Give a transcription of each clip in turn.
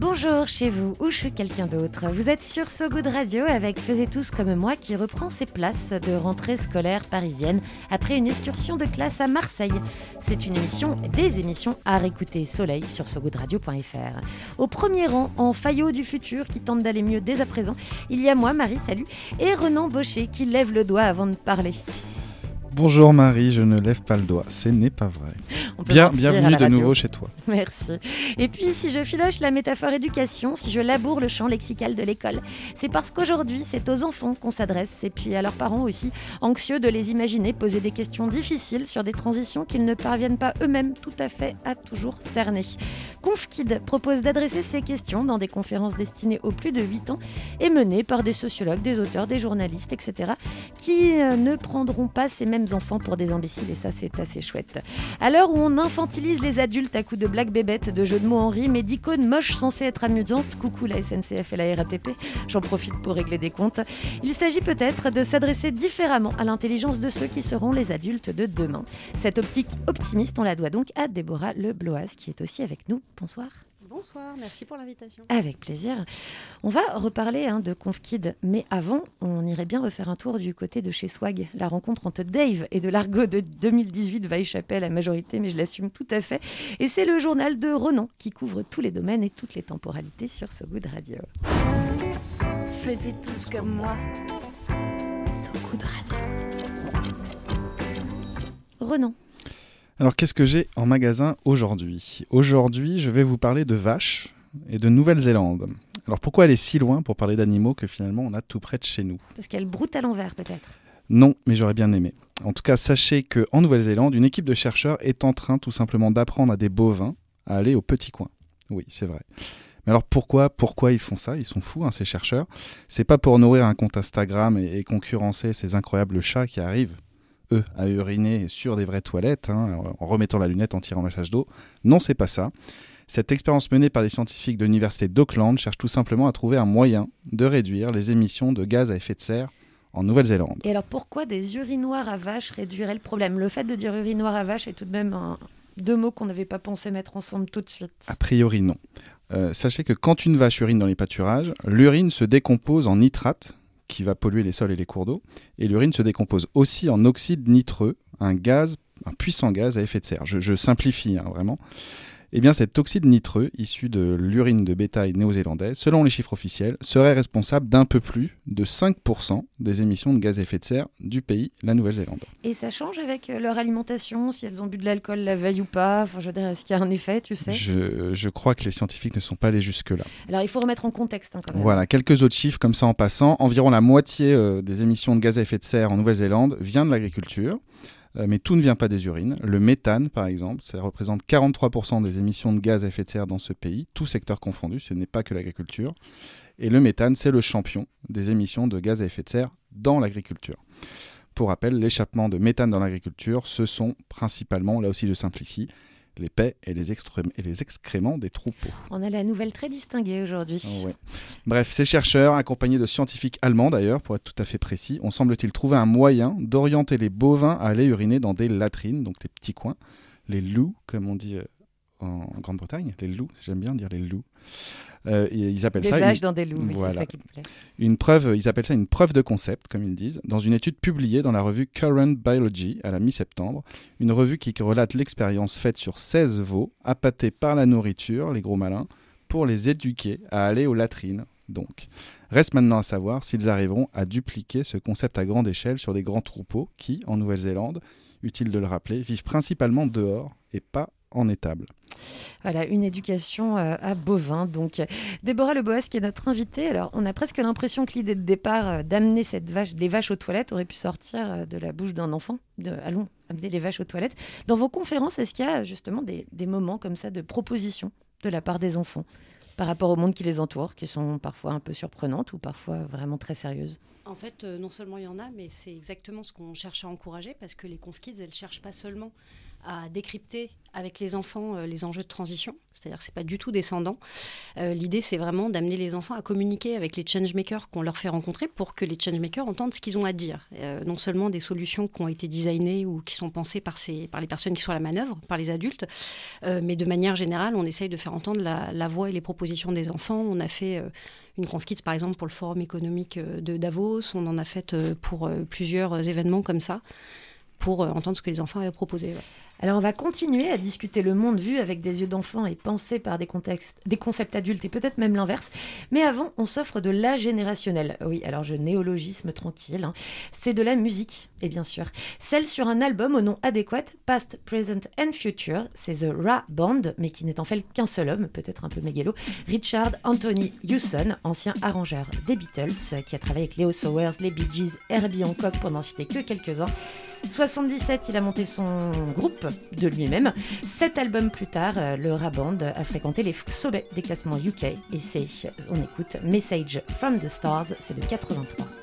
Bonjour chez vous ou chez quelqu'un d'autre. Vous êtes sur So Good Radio avec Faisez tous comme moi qui reprend ses places de rentrée scolaire parisienne après une excursion de classe à Marseille. C'est une émission, des émissions à réécouter Soleil sur sogoodradio.fr. Au premier rang, en faillot du futur qui tente d'aller mieux dès à présent, il y a moi, Marie, salut, et Renan Baucher qui lève le doigt avant de parler. Bonjour Marie, je ne lève pas le doigt, ce n'est pas vrai. Bien, bienvenue de nouveau chez toi. Merci. Et puis, si je filoche la métaphore éducation, si je laboure le champ lexical de l'école, c'est parce qu'aujourd'hui, c'est aux enfants qu'on s'adresse, et puis à leurs parents aussi, anxieux de les imaginer poser des questions difficiles sur des transitions qu'ils ne parviennent pas eux-mêmes tout à fait à toujours cerner. ConfKid propose d'adresser ces questions dans des conférences destinées aux plus de 8 ans et menées par des sociologues, des auteurs, des journalistes, etc., qui euh, ne prendront pas ces mêmes enfants pour des imbéciles, et ça, c'est assez chouette. À l'heure où on infantilise les adultes à coups de blagues bébêtes, de jeux de mots en rime et d'icônes moches censées être amusantes, coucou la SNCF et la RATP, j'en profite pour régler des comptes, il s'agit peut-être de s'adresser différemment à l'intelligence de ceux qui seront les adultes de demain. Cette optique optimiste, on la doit donc à Déborah Lebloas, qui est aussi avec nous. Bonsoir. Bonsoir, merci pour l'invitation. Avec plaisir. On va reparler hein, de ConfKid, mais avant, on irait bien refaire un tour du côté de chez Swag. La rencontre entre Dave et de l'argot de 2018 va échapper à la majorité, mais je l'assume tout à fait. Et c'est le journal de Renan qui couvre tous les domaines et toutes les temporalités sur So Good Radio. Faisiez tous comme moi. So Good Radio. Renan, Alors qu'est-ce que j'ai en magasin aujourd'hui? Aujourd'hui, je vais vous parler de vaches et de Nouvelle-Zélande. Alors pourquoi aller si loin pour parler d'animaux que finalement on a tout près de chez nous? Parce qu'elle broute à l'envers peut-être? Non, mais j'aurais bien aimé. En tout cas, sachez que en Nouvelle-Zélande, une équipe de chercheurs est en train tout simplement d'apprendre à des bovins à aller au petit coin. Oui, c'est vrai. Mais alors pourquoi, pourquoi ils font ça? Ils sont fous, hein, ces chercheurs. C'est pas pour nourrir un compte Instagram et, et concurrencer ces incroyables chats qui arrivent, eux, à uriner sur des vraies toilettes, hein, en remettant la lunette, en tirant la châche d'eau. Non, c'est pas ça. Cette expérience menée par des scientifiques de l'université d'Auckland cherche tout simplement à trouver un moyen de réduire les émissions de gaz à effet de serre en Nouvelle-Zélande. Et alors pourquoi des urinoirs à vache réduiraient le problème? Le fait de dire urinoir à vache est tout de même un- deux mots qu'on n'avait pas pensé mettre ensemble tout de suite. A priori, non. Euh, sachez que quand une vache urine dans les pâturages, l'urine se décompose en nitrate, qui va polluer les sols et les cours d'eau, et l'urine se décompose aussi en oxyde nitreux, un gaz, un puissant gaz à effet de serre. Je, simplifie hein, vraiment. Eh bien, cet oxyde nitreux, issu de l'urine de bétail néo-zélandais, selon les chiffres officiels, serait responsable d'un peu plus de 5% des émissions de gaz à effet de serre du pays, la Nouvelle-Zélande. Et ça change avec euh, leur alimentation, si elles ont bu de l'alcool la veille ou pas? Enfin, je veux dire, est-ce qu'il y a un effet, tu sais? Je, je crois que les scientifiques ne sont pas allés jusque-là. Alors, il faut remettre en contexte hein, quand même. Voilà, quelques autres chiffres comme ça en passant. Environ la moitié euh, des émissions de gaz à effet de serre en Nouvelle-Zélande vient de l'agriculture. Euh, mais tout ne vient pas des urines. Le méthane, par exemple, ça représente 43% des émissions de gaz à effet de serre dans ce pays, tout secteur confondu, ce n'est pas que l'agriculture. Et le méthane, c'est le champion des émissions de gaz à effet de serre dans l'agriculture. Pour rappel, l'échappement de méthane dans l'agriculture, ce sont principalement, là aussi je simplifie, les paix et les, extré- et les excréments des troupeaux. On a la nouvelle très distinguée aujourd'hui. Ah ouais. Bref, ces chercheurs, accompagnés de scientifiques allemands d'ailleurs, pour être tout à fait précis, ont semble-t-il trouvé un moyen d'orienter les bovins à aller uriner dans des latrines, donc les petits coins, les loups, comme on dit euh, en Grande-Bretagne, les loups, j'aime bien dire les loups. Euh, ils appellent Des ça vaches une, dans des loups, oui, c'est Voilà. ça qui te plaît. une preuve, ils appellent ça une preuve de concept, comme ils disent, dans une étude publiée dans la revue Current Biology à la mi-septembre, une revue qui relate l'expérience faite sur 16 veaux, appâtés par la nourriture, les gros malins, pour les éduquer à aller aux latrines. Donc, reste maintenant à savoir s'ils arriveront à dupliquer ce concept à grande échelle sur des grands troupeaux qui, en Nouvelle-Zélande, utile de le rappeler, vivent principalement dehors et pas en étable. Voilà, une éducation euh, à bovins. Donc, Déborah Leboas, qui est notre invitée. Alors, on a presque l'impression que l'idée de départ euh, d'amener cette vache, les vaches aux toilettes aurait pu sortir euh, de la bouche d'un enfant. De, allons, amener les vaches aux toilettes. Dans vos conférences, est-ce qu'il y a justement des, des moments comme ça de proposition de la part des enfants par rapport au monde qui les entoure, qui sont parfois un peu surprenantes ou parfois vraiment très sérieuses? En fait, euh, non seulement il y en a, mais c'est exactement ce qu'on cherche à encourager parce que les conf kids, elles ne cherchent pas seulement à décrypter avec les enfants euh, les enjeux de transition, c'est-à-dire que c'est pas du tout descendant. Euh, L'idée, c'est vraiment d'amener les enfants à communiquer avec les changemakers qu'on leur fait rencontrer pour que les changemakers entendent ce qu'ils ont à dire. Euh, non seulement des solutions qui ont été designées ou qui sont pensées par, ces, par les personnes qui sont à la manœuvre, par les adultes, mais de manière générale, on essaye de faire entendre la, voix et les propositions des enfants. On a fait une conf kids, par exemple, pour le forum économique de Davos. On en a fait pour plusieurs événements comme ça, pour entendre ce que les enfants avaient proposé. ouais. Alors on va continuer à discuter le monde vu avec des yeux d'enfant et pensé par des, contextes, des concepts adultes et peut-être même l'inverse. Mais avant, on s'offre de la générationnelle. Oui, alors je néologisme tranquille. hein. C'est de la musique, et bien sûr. Celle sur un album au nom adéquat, Past, Present and Future. C'est The Ra Band, mais qui n'est en fait qu'un seul homme, peut-être un peu mégalo. Richard Anthony Hewson, ancien arrangeur des Beatles, qui a travaillé avec Leo Sowers, les Bee Gees, Herbie Hancock, pour n'en citer que quelques-uns. 77, il a monté son groupe de lui-même. Sept albums plus tard, euh, le Raband a fréquenté les sommets des classements UK et c'est, on écoute Message from the Stars, c'est de 83.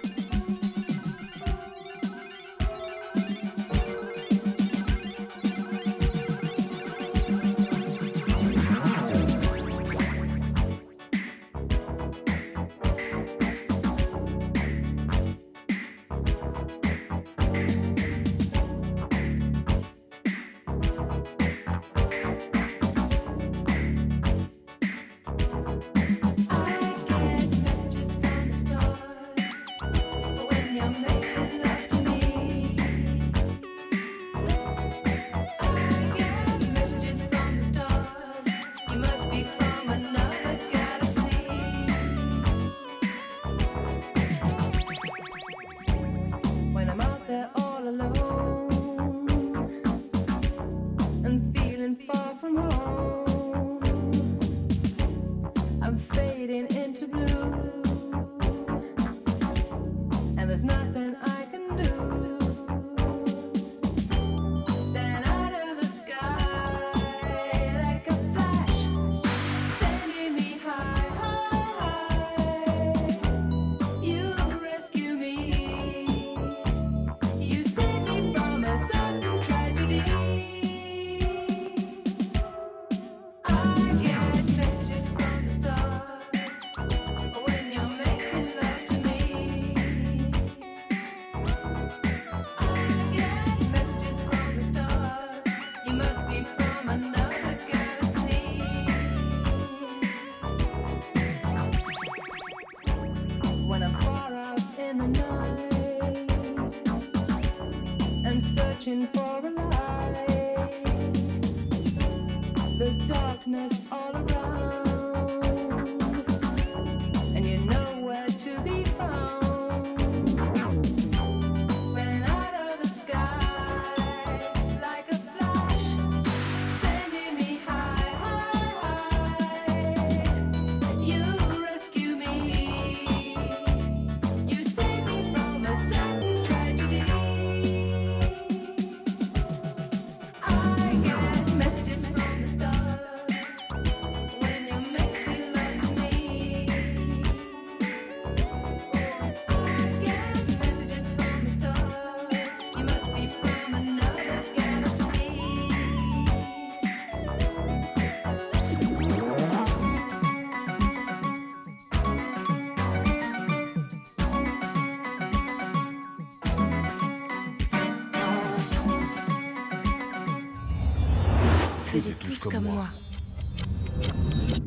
Tous comme moi.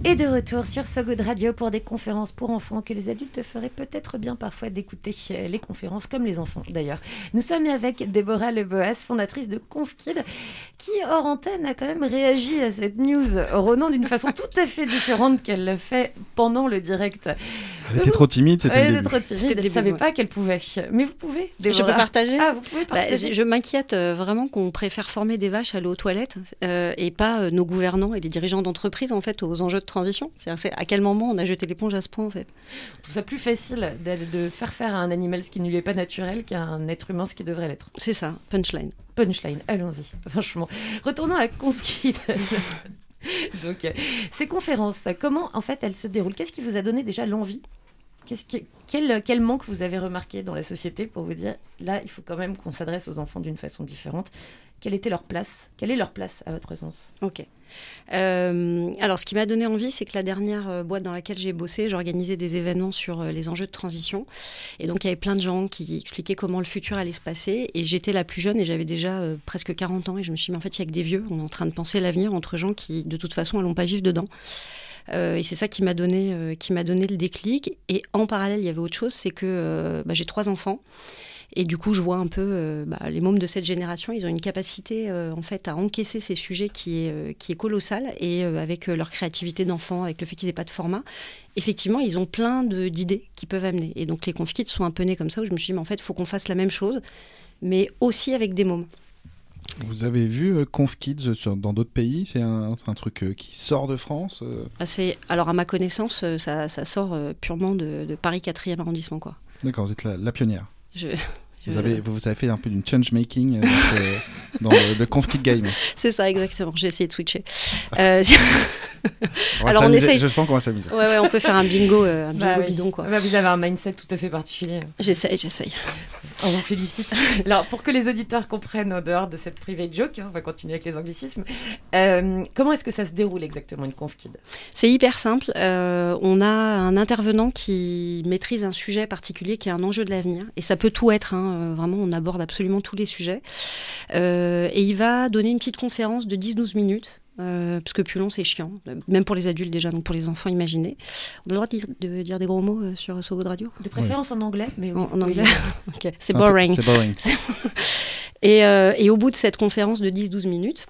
Et de retour sur So Good Radio pour des conférences pour enfants que les adultes feraient peut-être bien parfois d'écouter les conférences comme les enfants d'ailleurs. Nous sommes avec Déborah Leboas, fondatrice de ConfKid, qui hors antenne a quand même réagi à cette news, Ronan, d'une façon tout à fait différente qu'elle l'a fait pendant le direct. Elle était trop timide, c'était Ouais, le elle début. était trop timide, elle ne savait ouais. pas qu'elle pouvait. Mais vous pouvez, Je peux partager Ah, vous pouvez Bah, partager. je m'inquiète euh, vraiment qu'on préfère former des vaches à aller aux toilettes euh, et pas euh, nos gouvernants et les dirigeants d'entreprise en fait aux enjeux de transition. C'est à quel moment on a jeté l'éponge à ce point en fait Je trouve ça plus facile de faire faire à un animal ce qui ne lui est pas naturel qu'à un être humain ce qui devrait l'être. C'est ça, punchline. Punchline, allons-y, franchement. Retournons à ConfKid. Donc, euh, ces conférences, comment en fait elles se déroulent? Qu'est-ce qui vous a donné déjà l'envie? Qu'est-ce qui- quel, quel manque vous avez remarqué dans la société pour vous dire là, il faut quand même qu'on s'adresse aux enfants d'une façon différente? Quelle était leur place? Quelle est leur place à votre sens? Ok. Euh, alors, ce qui m'a donné envie, c'est que la dernière euh, boîte dans laquelle j'ai bossé, j'organisais des événements sur euh, les enjeux de transition. Et donc, il y avait plein de gens qui expliquaient comment le futur allait se passer. Et j'étais la plus jeune et j'avais déjà presque 40 ans. Et je me suis dit, mais en fait, il y a que des vieux. On est en train de penser l'avenir entre gens qui, de toute façon, n'allont pas vivre dedans. Et c'est ça qui m'a donné, donné le déclic. Et en parallèle, il y avait autre chose, c'est que bah, j'ai trois enfants. Et du coup, je vois un peu euh, bah, les mômes de cette génération, ils ont une capacité euh, en fait à encaisser ces sujets qui est, euh, qui est colossale. Et euh, avec leur créativité d'enfant, avec le fait qu'ils n'aient pas de format, effectivement, ils ont plein d'idées qui peuvent amener. Et donc, les conf kids sont un peu nés comme ça, où je me suis dit, mais en fait, il faut qu'on fasse la même chose, mais aussi avec des mômes. Vous avez vu euh, Conf Kids sur- dans d'autres pays? C'est un, truc euh, qui sort de France euh? Ah, alors, à ma connaissance, ça, ça sort purement de, de Paris 4e arrondissement. D'accord, vous êtes la, la pionnière. Je, Vous je- avez, vous, vous avez fait un peu d'une change making euh, euh, dans le, le Conf Kid Game. C'est ça, exactement. J'ai essayé de switcher. Euh, On va Alors, on essaye. Je sens qu'on va s'amuser. Ouais, ouais, on peut faire un bingo, euh, un bingo Bah oui. bidon, quoi. Bah, vous avez un mindset tout à fait particulier. J'essaye, j'essaye. On vous félicite. Alors, pour que les auditeurs comprennent en dehors de cette private joke, hein, on va continuer avec les anglicismes. euh, comment est-ce que ça se déroule exactement une conf kid C'est hyper simple. Euh, on a un intervenant qui maîtrise un sujet particulier qui est un enjeu de l'avenir. Et ça peut tout être. hein. Euh, Vraiment, on aborde absolument tous les sujets. Euh, et il va donner une petite conférence de 10-12 minutes. euh, parce que plus long, c'est chiant. Même pour les adultes déjà, donc pour les enfants, imaginez. On a le droit de dire, de dire des gros mots euh, sur Sogo de Radio? De préférence en anglais, mais En, oui. en anglais C'est boring. C'est boring. Et, euh, et au bout de cette conférence de 10-12 minutes,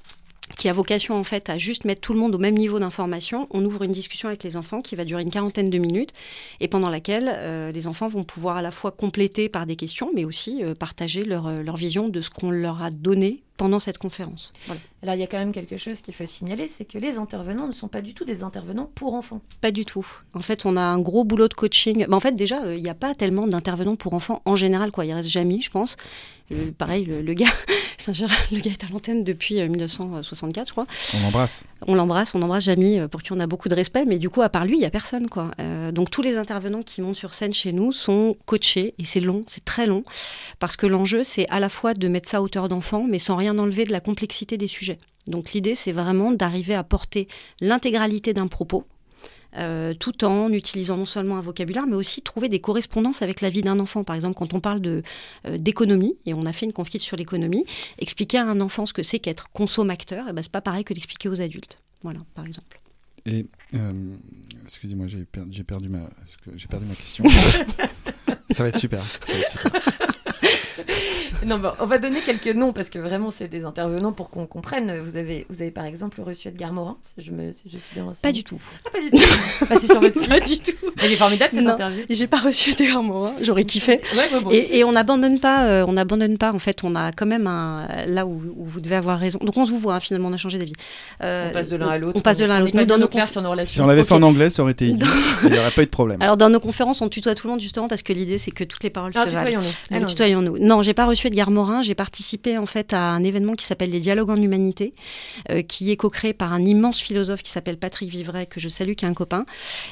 qui a vocation en fait à juste mettre tout le monde au même niveau d'information, on ouvre une discussion avec les enfants qui va durer une quarantaine de minutes et pendant laquelle euh, les enfants vont pouvoir à la fois compléter par des questions, mais aussi euh, partager leur, euh, leur vision de ce qu'on leur a donné pendant cette conférence. Voilà. Alors, il y a quand même quelque chose qu'il faut signaler, c'est que les intervenants ne sont pas du tout des intervenants pour enfants. Pas du tout. En fait, on a un gros boulot de coaching. Bah, en fait, déjà, euh, il n'y a pas tellement d'intervenants pour enfants en général. Quoi. Il reste jamais, je pense. Euh, pareil, le, le gars, le gars est à l'antenne depuis euh, 1964, je crois. On embrasse. On l'embrasse, on embrasse Jamy, euh, pour qui on a beaucoup de respect, mais du coup, à part lui, il n'y a personne. Quoi. Euh, donc, tous les intervenants qui montent sur scène chez nous sont coachés, et c'est long, c'est très long, parce que l'enjeu, c'est à la fois de mettre ça à hauteur d'enfant, mais sans rien enlever de la complexité des sujets. Donc, l'idée, c'est vraiment d'arriver à porter l'intégralité d'un propos. euh, tout en utilisant non seulement un vocabulaire, mais aussi trouver des correspondances avec la vie d'un enfant. Par exemple, quand on parle de, euh, d'économie, et on a fait une confite sur l'économie, expliquer à un enfant ce que c'est qu'être consommateur, et ben, c'est pas pareil que d'expliquer aux adultes. Voilà, par exemple. Et euh, excusez-moi, j'ai per- j'ai perdu ma, j'ai perdu ma question? ça va être super. Ça va être super. Non, bon, on va donner quelques noms parce que vraiment, c'est des intervenants pour qu'on comprenne. Vous avez, vous avez par exemple reçu Edgar Morin, si je, me, si je suis bien renseignée. Pas du tout. Ah, pas du tout. Bah, c'est sur votre site. Pas du tout. Elle est formidable cette Non. interview. J'ai pas reçu des Morin, j'aurais kiffé. Ouais, ouais, bon, Et, et on n'abandonne pas, euh, on n'abandonne pas. En fait, on a quand même un là où, où vous devez avoir raison. Donc on se voit hein, finalement, on a changé d'avis. Euh, on passe de l'un à l'autre. On passe de l'un à l'autre. Dans nos clair conf- sur nos relations. Si on l'avait fait en anglais, ça aurait été idiot. Il n'y aurait pas eu de problème. Alors dans nos conférences, on tutoie tout le monde justement parce que l'idée c'est que toutes les paroles Alors, se valent. tutoyons-nous. Non, j'ai pas reçu Edgar Morin. J'ai participé en fait à un événement qui s'appelle les Dialogues en Humanité, euh, qui est co-créé par un immense philosophe qui s'appelle Patrick Vivray, que je salue, qui est un copain,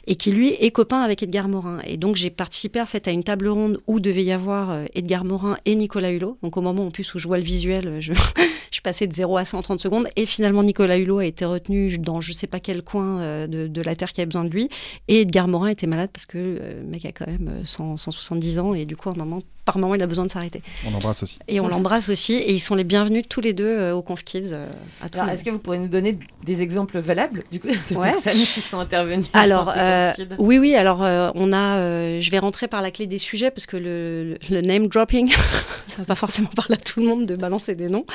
et qui lui est copain avec Edgar Morin. Et donc j'ai participé en fait à une table ronde où devait y avoir euh, Edgar Morin et Nicolas Hulot. Donc au moment en plus où je vois le visuel, euh, je, suis passée de 0 à 100 en 30 secondes. Et finalement Nicolas Hulot a été retenu dans je sais pas quel coin de, la terre qui avait besoin de lui. Et Edgar Morin était malade parce que le mec a quand même euh, 100, 170 ans et du coup à un moment, par moment il a besoin de s'arrêter. On embrasse aussi. Et on l'embrasse aussi. Et ils sont les bienvenus tous les deux euh, au Conf Kids. euh, à Alors, est-ce que vous pourrez nous donner des exemples valables du coup de Ouais. personnes qui sont intervenues Alors, euh, oui, oui, alors euh, on a, euh, je vais rentrer par la clé des sujets parce que le, name dropping, ça va pas forcément parler à tout le monde de balancer des noms.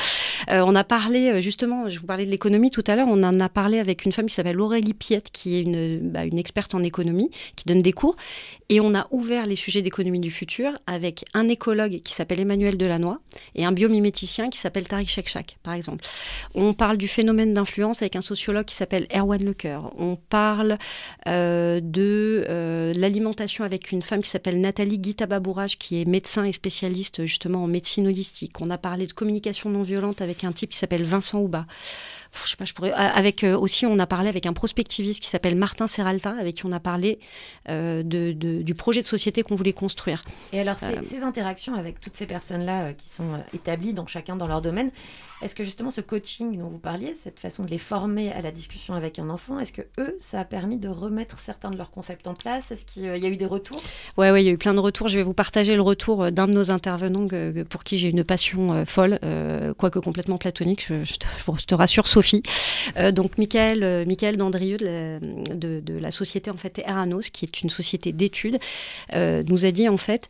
Euh, on a parlé, justement, je vous parlais de l'économie tout à l'heure, on en a parlé avec une femme qui s'appelle Aurélie Piette, qui est une, bah, une experte en économie, qui donne des cours. Et on a ouvert les sujets d'économie du futur avec un écologue qui s'appelle Emmanuel Delannoy et un biomiméticien qui s'appelle Tariq Shekshak, par exemple. On parle du phénomène d'influence avec un sociologue qui s'appelle Erwan Lecoeur. On parle euh, de euh, l'alimentation avec une femme qui s'appelle Nathalie Guitababourage, qui est médecin et spécialiste justement en médecine holistique. On a parlé de communication non violente avec un type qui s'appelle Vincent Houba. Je sais pas, je pourrais. Avec euh, aussi, on a parlé avec un prospectiviste qui s'appelle Martin Serralta, avec qui on a parlé euh, de, de- du projet de société qu'on voulait construire. Et alors, ces, Euh, ces interactions avec toutes ces personnes-là qui sont établies dans chacun dans leur domaine, est-ce que justement ce coaching dont vous parliez, cette façon de les former à la discussion avec un enfant, est-ce que eux, ça a permis de remettre certains de leurs concepts en place? Est-ce qu'il y a eu des retours? Ouais, ouais, il y a eu plein de retours. Je vais vous partager le retour euh, d'un de nos intervenants pour qui j'ai une passion euh, folle, euh, quoique complètement platonique. Je, te, rassure, Sophie. Euh, donc, Michael, euh, Michael Dandrieux de la, de, la société en fait Eranos, qui est une société d'études, euh, nous a dit en fait.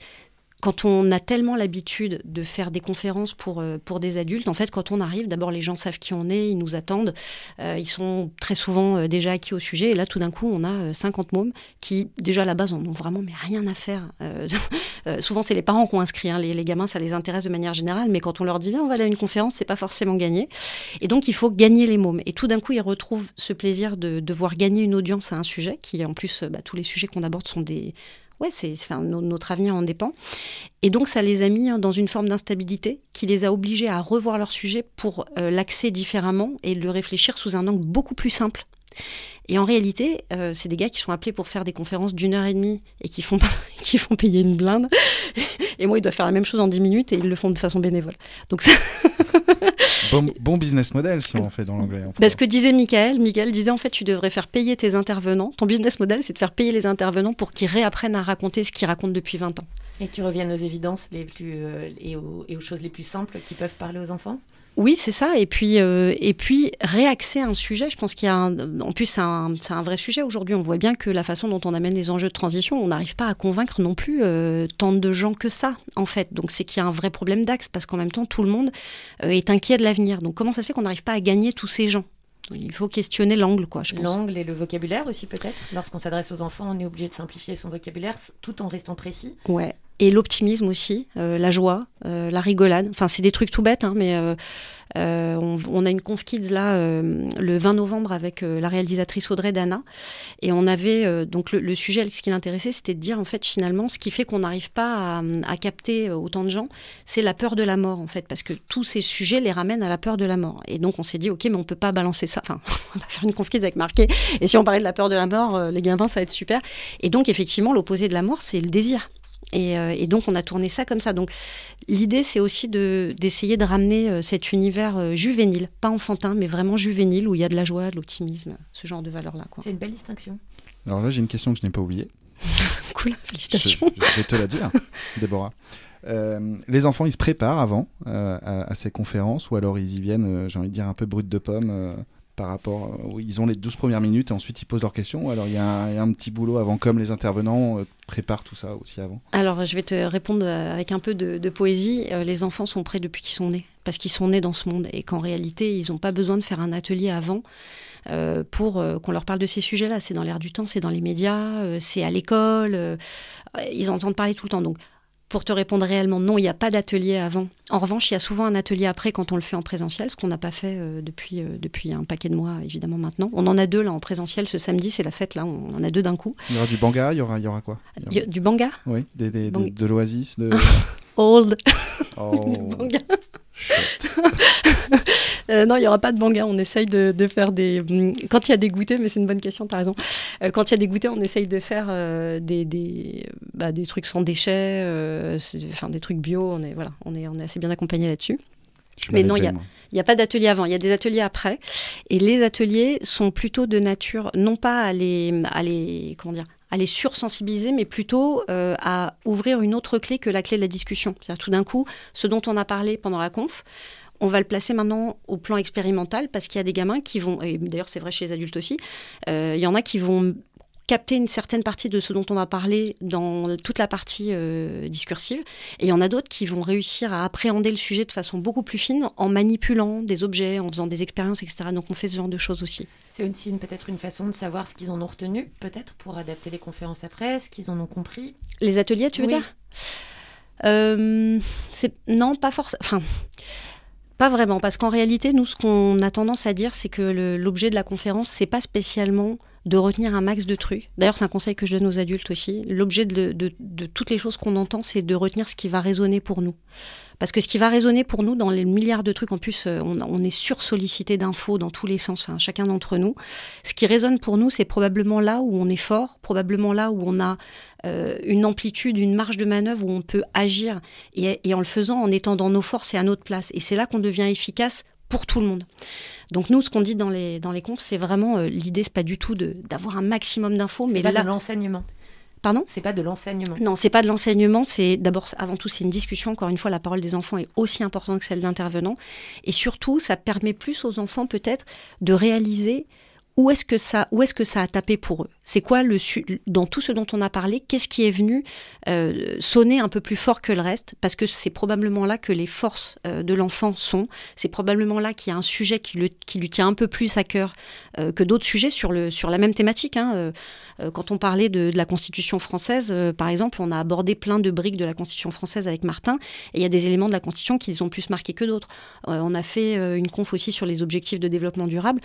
Quand on a tellement l'habitude de faire des conférences pour, euh, pour des adultes, en fait, quand on arrive, d'abord les gens savent qui on est, ils nous attendent, euh, ils sont très souvent euh, déjà acquis au sujet, et là tout d'un coup on a euh, 50 mômes qui déjà à la base en ont vraiment mais rien à faire. Souvent c'est les parents qui ont inscrit, hein. les, les gamins ça les intéresse de manière générale, mais quand on leur dit viens on va aller à une conférence, c'est pas forcément gagné. Et donc il faut gagner les mômes. Et tout d'un coup ils retrouvent ce plaisir de, de voir gagner une audience à un sujet qui en plus bah, tous les sujets qu'on aborde sont des ouais c'est enfin, no- notre avenir en dépend. Et donc ça les a mis hein, dans une forme d'instabilité qui les a obligés à revoir leur sujet pour euh, l'axer différemment et le réfléchir sous un angle beaucoup plus simple. Et en réalité, euh, c'est des gars qui sont appelés pour faire des conférences d'une heure et demie et qui font, qui font payer une blinde. Et moi, ils doivent faire la même chose en 10 minutes et ils le font de façon bénévole. Donc, ça, Bon, bon business model si on en fait dans l'anglais. en fait. bah, ce que disait Michael, Michael disait en fait, tu devrais faire payer tes intervenants. Ton business model, c'est de faire payer les intervenants pour qu'ils réapprennent à raconter ce qu'ils racontent depuis 20 ans. Et tu reviennes aux évidences les plus, euh, et, aux, et aux choses les plus simples qui peuvent parler aux enfants? Oui, c'est ça. Et puis, euh, et puis réaxer un sujet. Je pense qu'il y a un, en plus c'est un, c'est un vrai sujet aujourd'hui. On voit bien que la façon dont on amène les enjeux de transition, on n'arrive pas à convaincre non plus euh, tant de gens que ça, en fait. Donc c'est qu'il y a un vrai problème d'axe parce qu'en même temps tout le monde euh, est inquiet de l'avenir. Donc comment ça se fait qu'on n'arrive pas à gagner tous ces gens? Il faut questionner l'angle, quoi. Je pense. L'angle et le vocabulaire aussi peut-être. Lorsqu'on s'adresse aux enfants, on est obligé de simplifier son vocabulaire tout en restant précis. Ouais. Et l'optimisme aussi, euh, la joie, euh, la rigolade. Enfin, c'est des trucs tout bêtes, hein, mais euh, on, a une conf kids là le 20 novembre avec la réalisatrice Audrey Dana, et on avait donc le, sujet, ce qui l'intéressait, c'était de dire en fait finalement, ce qui fait qu'on n'arrive pas à, capter autant de gens, c'est la peur de la mort en fait, parce que tous ces sujets les ramènent à la peur de la mort. Et donc on s'est dit ok, mais on peut pas balancer ça. Enfin, on va faire une conf kids avec marqué. Et si on parlait de la peur de la mort, les gamins, ça va être super. Et donc effectivement, l'opposé de la mort, c'est le désir. Et, euh, et donc on a tourné ça comme ça. Donc l'idée c'est aussi de d'essayer de ramener euh, cet univers euh, juvénile, pas enfantin, mais vraiment juvénile où il y a de la joie, de l'optimisme, ce genre de valeurs là. Quoi. C'est une belle distinction. Alors là, j'ai une question que je n'ai pas oubliée. Cool, Je, félicitations. je vais te la dire, Déborah. Euh, les enfants, ils se préparent avant euh, à, à ces conférences ou alors ils y viennent, euh, j'ai envie de dire, un peu brut de pomme euh, par rapport. euh, ils ont les 12 premières minutes et ensuite ils posent leurs questions. alors il y, a un petit boulot avant, comme les intervenants euh, préparent tout ça aussi avant. Alors je vais te répondre euh, avec un peu de, poésie. Les enfants sont prêts depuis qu'ils sont nés, parce qu'ils sont nés dans ce monde et qu'en réalité ils n'ont pas besoin de faire un atelier avant. pour qu'on leur parle de ces sujets-là. C'est dans l'air du temps, c'est dans les médias, c'est à l'école, ils entendent parler tout le temps. Donc, pour te répondre réellement, non, il n'y a pas d'atelier avant. En revanche, il y a souvent un atelier après quand on le fait en présentiel, ce qu'on n'a pas fait euh, depuis, euh, depuis un paquet de mois, évidemment, maintenant. On en a deux là en présentiel ce samedi, c'est la fête là, on en a deux d'un coup. Il y aura du banga, il y aura, il y aura quoi? Y aura- du banga? Oui, des, des- Bang- de, de l'oasis. De... Old Oh. Banga. Euh, non, il n'y aura pas de banga. On essaye de, de faire des. hum, Quand il y a des goûters, mais c'est une bonne question, tu as raison. Euh, quand il y a des goûters, on essaye de faire euh, des, des, bah, des trucs sans déchets, enfin des trucs bio. On est, voilà, on est, on est assez bien accompagné là-dessus. Mais non, il y a- n'y a pas d'atelier avant, il y a des ateliers après. Et les ateliers sont plutôt de nature, non pas à les, à les, comment dire, à les sursensibiliser, mais plutôt euh, à ouvrir une autre clé que la clé de la discussion. C'est-à-dire tout d'un coup, ce dont on a parlé pendant la conf, on va le placer maintenant au plan expérimental parce qu'il y a des gamins qui vont, et d'ailleurs c'est vrai chez les adultes aussi, euh, il y en a qui vont capter une certaine partie de ce dont on va parler dans toute la partie euh, discursive. Et il y en a d'autres qui vont réussir à appréhender le sujet de façon beaucoup plus fine en manipulant des objets, en faisant des expériences, etc. Donc on fait ce genre de choses aussi. C'est aussi une- peut-être une façon de savoir ce qu'ils en ont retenu, peut-être pour adapter les conférences après, ce qu'ils en ont compris. Les ateliers, tu veux Oui. dire? Euh, Non, pas forcément. Enfin, pas vraiment, parce qu'en réalité, nous, ce qu'on a tendance à dire, c'est que l'objet de la conférence, c'est pas spécialement de retenir un max de trucs. D'ailleurs, c'est un conseil que je donne aux adultes aussi. L'objet de, de- toutes les choses qu'on entend, c'est de retenir ce qui va résonner pour nous. Parce que ce qui va résonner pour nous dans les milliards de trucs, en plus, euh, on, on est sursollicité d'infos dans tous les sens, chacun d'entre nous. Ce qui résonne pour nous, c'est probablement là où on est fort, probablement là où on a euh, une amplitude, une marge de manœuvre où on peut agir. Et, et en le faisant, en étant dans nos forces et à notre place. Et c'est là qu'on devient efficace pour tout le monde. Donc nous, ce qu'on dit dans les, dans les confs, c'est vraiment, euh, l'idée, c'est pas du tout d'avoir un maximum d'infos, mais Mais pas là... de l'enseignement. Pardon? C'est pas de l'enseignement. non, c'est pas de l'enseignement, c'est d'abord, avant tout, c'est une discussion. Encore une fois, la parole des enfants est aussi importante que celle d'intervenants. Et surtout, ça permet plus aux enfants, peut-être, de réaliser où est-ce que ça, où est-ce que ça a tapé pour eux. C'est quoi le dans tout ce dont on a parlé, qu'est-ce qui est venu euh, sonner un peu plus fort que le reste? Parce que c'est probablement là que les forces euh, de l'enfant sont. C'est probablement là qu'il y a un sujet qui, le- qui lui tient un peu plus à cœur euh, que d'autres sujets sur le sur la même thématique. hein. Quand on parlait de, de la Constitution française, par exemple, on a abordé plein de briques de la Constitution française avec Martin, et il y a des éléments de la Constitution qui les ont plus marqués que d'autres. On a fait une conf aussi sur les objectifs de développement durable.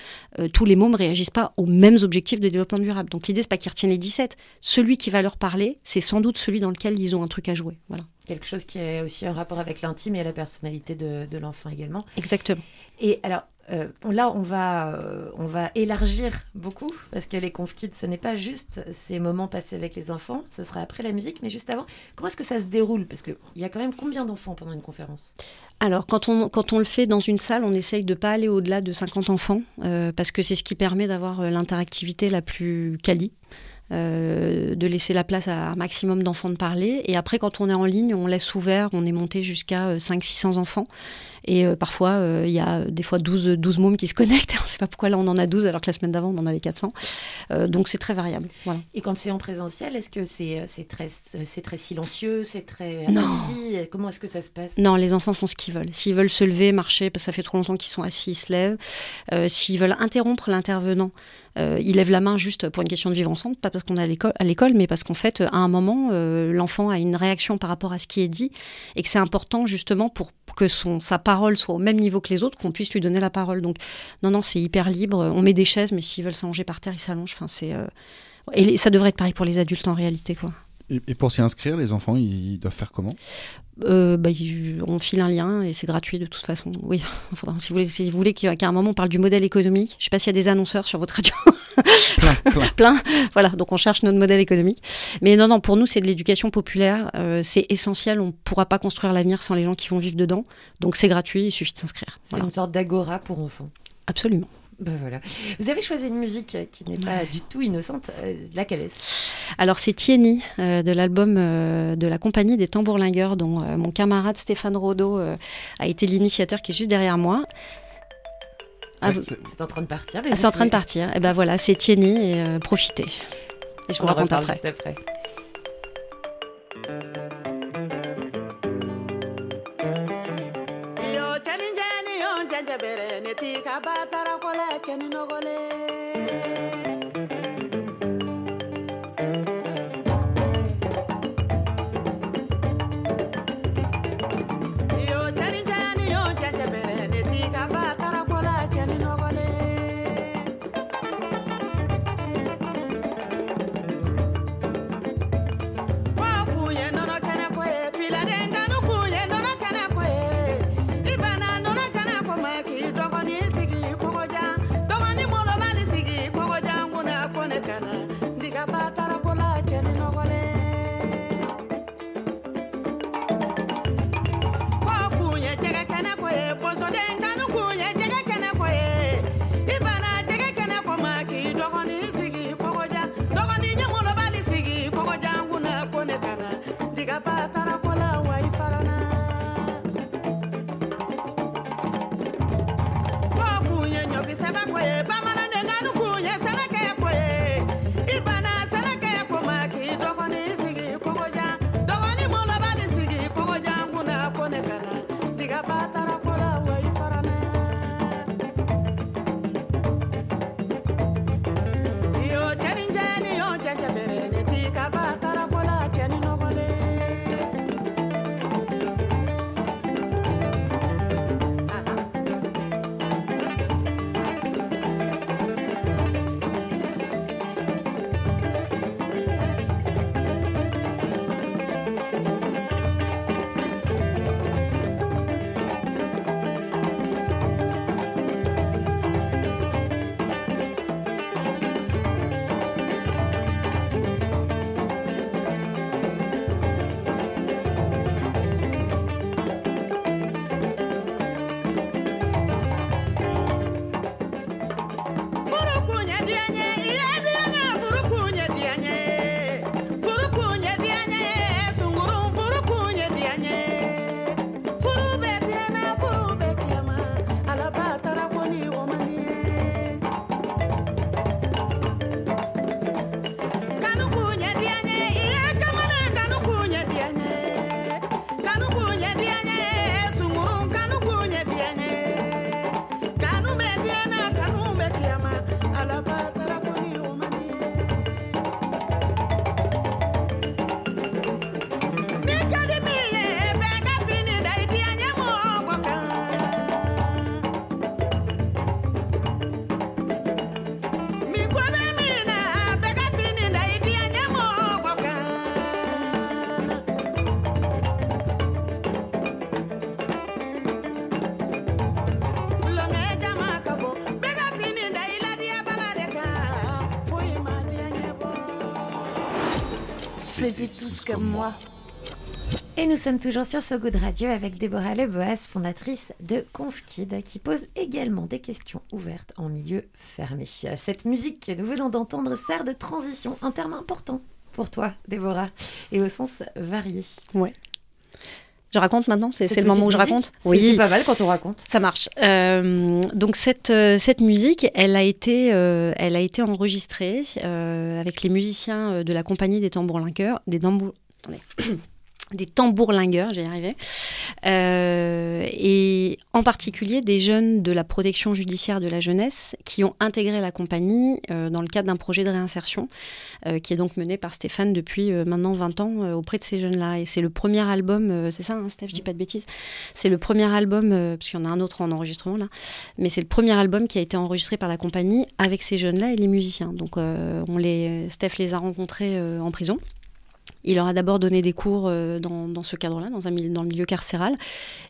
Tous les mômes réagissent pas aux mêmes objectifs de développement durable. Donc l'idée, c'est pas qu'ils retiennent les 17. Celui qui va leur parler, c'est sans doute celui dans lequel ils ont un truc à jouer. Voilà. Quelque chose qui est aussi un rapport avec l'intime et la personnalité de, de l'enfant également. Exactement. Et alors, euh, là, on va, euh, on va élargir beaucoup, parce que les conf kids, ce n'est pas juste ces moments passés avec les enfants, ce sera après la musique, mais juste avant, comment est-ce que ça se déroule? Parce qu'il y a quand même combien d'enfants pendant une conférence? Alors, quand on, quand on le fait dans une salle, on essaye de pas aller au-delà de 50 enfants, euh, parce que c'est ce qui permet d'avoir l'interactivité la plus quali. de laisser la place à un maximum d'enfants de parler. Et après, quand on est en ligne, on laisse ouvert, on est monté jusqu'à 500-600 enfants. Et euh, parfois, euh, il y a des fois 12, 12 mômes qui se connectent. On ne sait pas pourquoi là, on en a 12, alors que la semaine d'avant, on en avait 400. Euh, donc, c'est très variable. Voilà. Et quand c'est en présentiel, est-ce que c'est c'est très, c'est très silencieux, c'est très Non. assis Comment est-ce que ça se passe? Non, les enfants font ce qu'ils veulent. S'ils veulent se lever, marcher, parce que ça fait trop longtemps qu'ils sont assis, ils se lèvent. S'ils veulent interrompre l'intervenant, ils lèvent la main juste pour une question de vivre ensemble, pas parce qu'on est à l'école, mais parce qu'en fait, à un moment, l'enfant a une réaction par rapport à ce qui est dit, et que c'est important justement pour que son, sa parole soit au même niveau que les autres, qu'on puisse lui donner la parole. Donc, non, non, c'est hyper libre. On met des chaises, mais s'ils veulent s'allonger par terre, ils s'allongent. Enfin, c'est euh, et ça devrait être pareil pour les adultes en réalité, quoi. Et, et pour s'y inscrire, les enfants, ils doivent faire comment? Euh, bah, on file un lien et c'est gratuit de toute façon. Oui, Faudra- si vous voulez, si vous voulez qu'à un moment on parle du modèle économique, je sais pas s'il y a des annonceurs sur votre radio. Plein, plein. Plein. Voilà, donc on cherche notre modèle économique. Mais non, non, pour nous c'est de l'éducation populaire. euh, c'est essentiel. On pourra pas construire l'avenir sans les gens qui vont vivre dedans. Donc c'est gratuit. Il suffit de s'inscrire. C'est Voilà. une sorte d'agora pour enfants. Absolument. Ben voilà. Vous avez choisi une musique qui n'est pas du tout innocente. Euh, laquelle est-ce? Alors c'est Tieni euh, de l'album euh, de la compagnie des tambourlingueurs dont mon camarade Stéphane Rodeau a été l'initiateur qui est juste derrière moi. Ah, vous- C'est- en train de partir. Ah, c'est en train de partir. Et ben voilà, c'est Tieni et profitez. Et je vous On raconte après. juste après. i'm ba taara kɔla cɛ ni nɔgɔlen comme moi. Et nous sommes toujours sur So Good Radio avec Déborah Leboas, fondatrice de ConfKid, qui pose également des questions ouvertes en milieu fermé. Cette musique que nous venons d'entendre sert de transition, un terme important pour toi, Déborah, et au sens varié. Ouais. Je raconte maintenant C'est le moment où je raconte musique, C'est pas mal quand on raconte. Ça marche. Euh, donc cette, euh, cette musique, elle a été, euh, elle a été enregistrée euh, avec les musiciens de la compagnie des tambourlingueurs, des tambour... attendez. des tambourlingueurs, j'y arrivé, euh, et en particulier des jeunes de la protection judiciaire de la jeunesse qui ont intégré la compagnie euh, dans le cadre d'un projet de réinsertion euh, qui est donc mené par Stéphane depuis maintenant 20 ans auprès de ces jeunes-là. Et c'est le premier album, c'est ça, hein, Steph, je dis pas de bêtises, c'est le premier album, parce y en a un autre en enregistrement là, mais c'est le premier album qui a été enregistré par la compagnie avec ces jeunes-là et les musiciens. Donc on les, Steph les a rencontrés en prison. Il leur a d'abord donné des cours euh, dans, dans ce cadre-là, dans, un dans le milieu carcéral,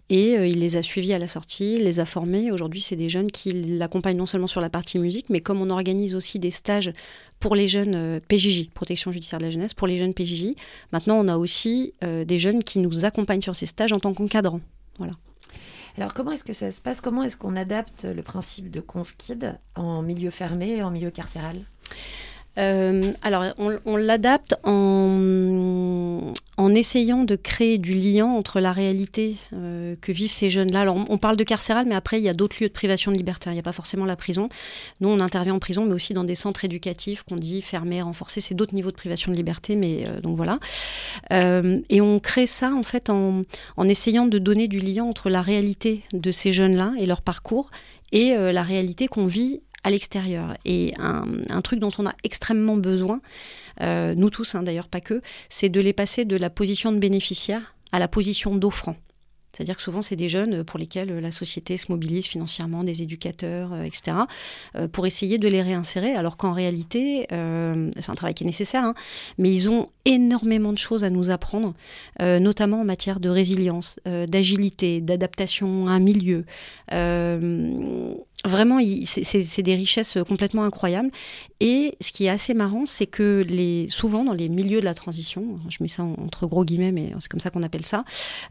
et euh, il les a suivis à la sortie, les a formés. Aujourd'hui, c'est des jeunes qui l'accompagnent non seulement sur la partie musique, mais comme on organise aussi des stages pour les jeunes euh, PJJ, protection judiciaire de la jeunesse, pour les jeunes PJJ, maintenant on a aussi des jeunes qui nous accompagnent sur ces stages en tant qu'encadrants. Voilà. Alors comment est-ce que ça se passe? Comment est-ce qu'on adapte le principe de ConfKid en milieu fermé et en milieu carcéral? Euh, alors, on, l'adapte en, en essayant de créer du lien entre la réalité euh, que vivent ces jeunes-là. Alors, on, parle de carcéral, mais après, il y a d'autres lieux de privation de liberté. Il n'y a pas forcément la prison. Nous, on intervient en prison, mais aussi dans des centres éducatifs qu'on dit fermés, renforcés. C'est d'autres niveaux de privation de liberté, mais euh, donc voilà. Et on crée ça, en fait, en, en essayant de donner du lien entre la réalité de ces jeunes-là et leur parcours et la réalité qu'on vit à l'extérieur. Et un, truc dont on a extrêmement besoin, euh, nous tous hein, d'ailleurs, pas que, c'est de les passer de la position de bénéficiaire à la position d'offrant. C'est-à-dire que souvent, c'est des jeunes pour lesquels la société se mobilise financièrement, des éducateurs, euh, etc., euh, pour essayer de les réinsérer, alors qu'en réalité, euh, c'est un travail qui est nécessaire, hein, mais ils ont énormément de choses à nous apprendre, euh, notamment en matière de résilience, euh, d'agilité, d'adaptation à un milieu. Euh, vraiment, c'est- des richesses complètement incroyables. Et ce qui est assez marrant, c'est que les, souvent dans les milieux de la transition, je mets ça en- entre gros guillemets, mais c'est comme ça qu'on appelle ça,